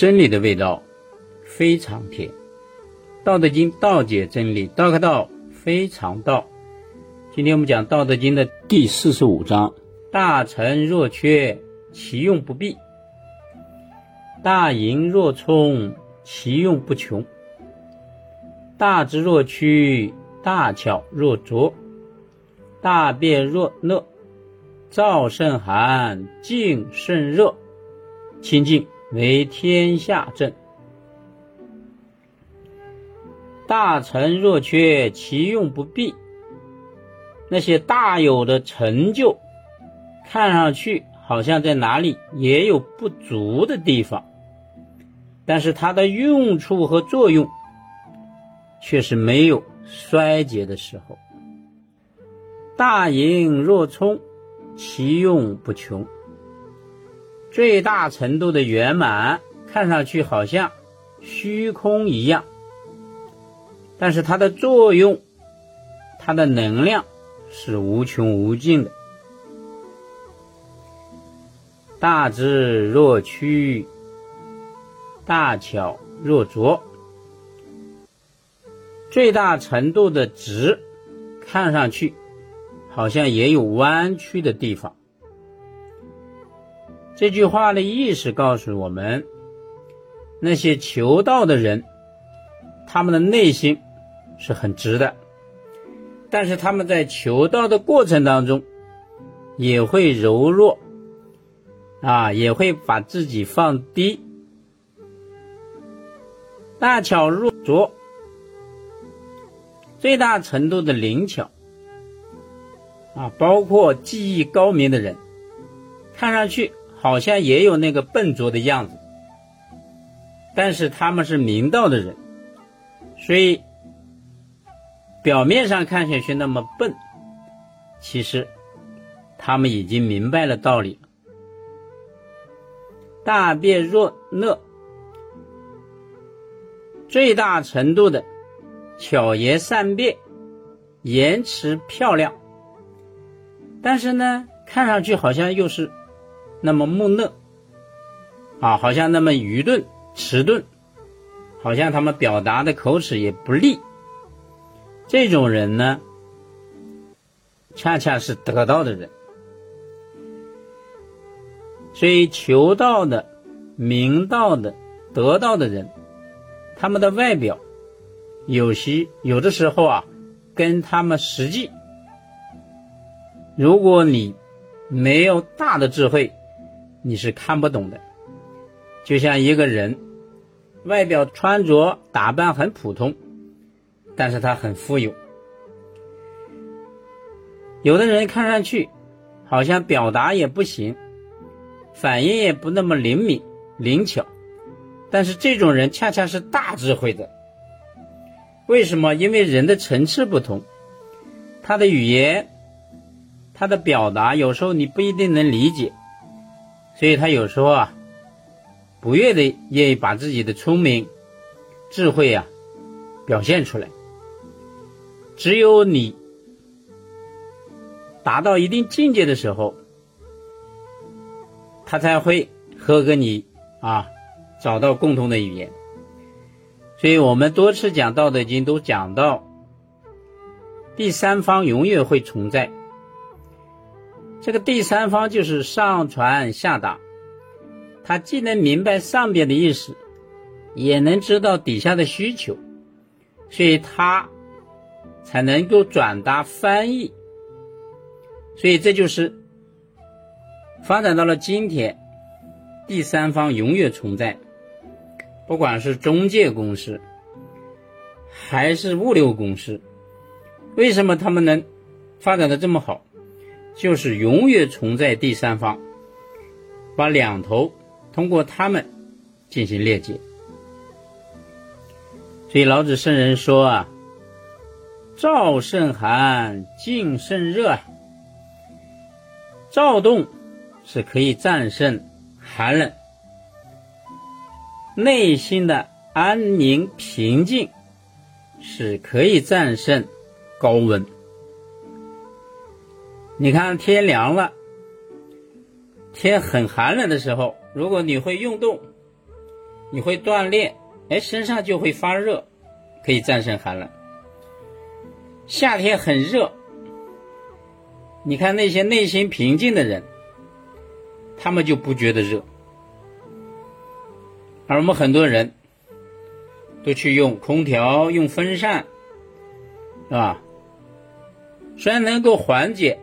真理的味道非常甜。道德经道解真理，道可道非常道。今天我们讲道德经的第四十五章：大成若缺，其用不弊；大盈若冲，其用不穷；大智若屈，大巧若拙；大辩若讷，燥甚寒，静甚热。清净为天下正。大成若缺，其用不弊。那些大有的成就，看上去好像在哪里也有不足的地方，但是它的用处和作用，却是没有衰竭的时候。大盈若冲，其用不穷。最大程度的圆满，看上去好像虚空一样。但是它的作用，它的能量是无穷无尽的。大智若屈，大巧若拙。最大程度的直，看上去好像也有弯曲的地方。这句话的意思告诉我们，那些求道的人，他们的内心。是很直的，但是他们在求道的过程当中，也会柔弱，啊，也会把自己放低，大巧若拙，最大程度的灵巧，啊，包括技艺高明的人，看上去好像也有那个笨拙的样子，但是他们是明道的人，所以。表面上看上去那么笨，其实他们已经明白了道理。大辩若讷，最大程度的巧言善辩，言辞漂亮，但是呢，看上去好像又是那么木讷，啊，好像那么愚钝迟钝，好像他们表达的口齿也不利。这种人呢，恰恰是得道的人，所以求道的、明道的、得道的人，他们的外表，有些有的时候啊，跟他们实际，如果你没有大的智慧，你是看不懂的。就像一个人，外表穿着打扮很普通。但是他很富有，有的人看上去好像表达也不行，反应也不那么灵敏灵巧，但是这种人恰恰是大智慧的。为什么？因为人的层次不同，他的语言，他的表达有时候你不一定能理解，所以他有时候啊，不愿意愿意把自己的聪明、智慧啊表现出来。只有你达到一定境界的时候，他才会和跟你啊找到共同的语言。所以我们多次讲《道德经》，都讲到第三方永远会存在。这个第三方就是上传下达，他既能明白上边的意思，也能知道底下的需求，所以他。才能够转达翻译，所以这就是发展到了今天，第三方永远存在，不管是中介公司还是物流公司，为什么他们能发展的这么好？就是永远存在第三方，把两头通过他们进行链接。所以老子圣人说啊。燥甚寒，静甚热。躁动是可以战胜寒冷，内心的安宁平静是可以战胜高温。你看天凉了，天很寒冷的时候，如果你会运动，你会锻炼，哎，身上就会发热，可以战胜寒冷。夏天很热，你看那些内心平静的人，他们就不觉得热，而我们很多人都去用空调、用风扇，是吧？虽然能够缓解，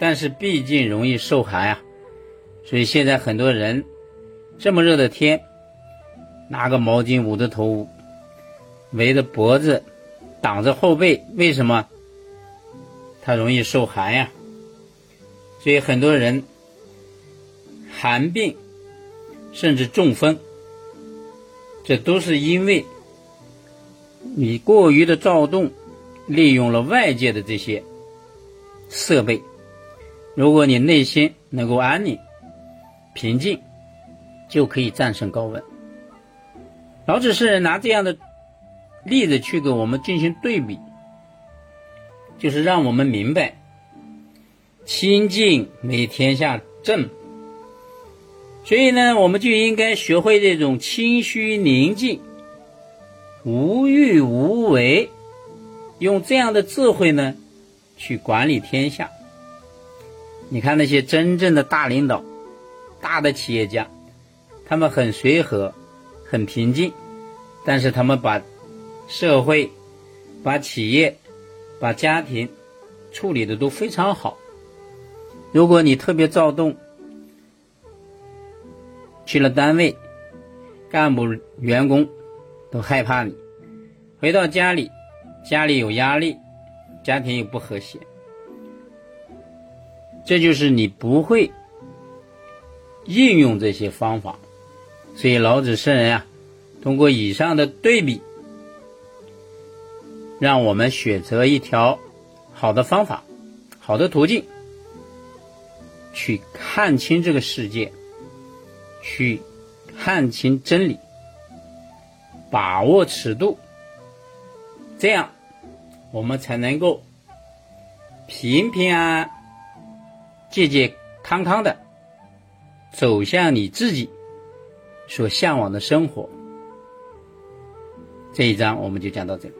但是毕竟容易受寒啊。所以现在很多人这么热的天，拿个毛巾捂着头，围着脖子，挡着后背，为什么？他容易受寒呀。所以很多人寒病甚至中风，这都是因为你过于的躁动，利用了外界的这些设备。如果你内心能够安宁。平静就可以战胜高温。老子是拿这样的例子去给我们进行对比，就是让我们明白，清静美天下正。所以呢，我们就应该学会这种清虚宁静、无欲无为，用这样的智慧呢去管理天下。你看那些真正的大领导。大的企业家，他们很随和，很平静，但是他们把社会、把企业、把家庭处理的都非常好。如果你特别躁动，去了单位，干部、员工都害怕你；回到家里，家里有压力，家庭又不和谐，这就是你不会。应用这些方法，所以老子圣人啊，通过以上的对比，让我们选择一条好的方法、好的途径，去看清这个世界，去看清真理，把握尺度，这样我们才能够平平安安、健健康康的。走向你自己所向往的生活。这一章我们就讲到这里。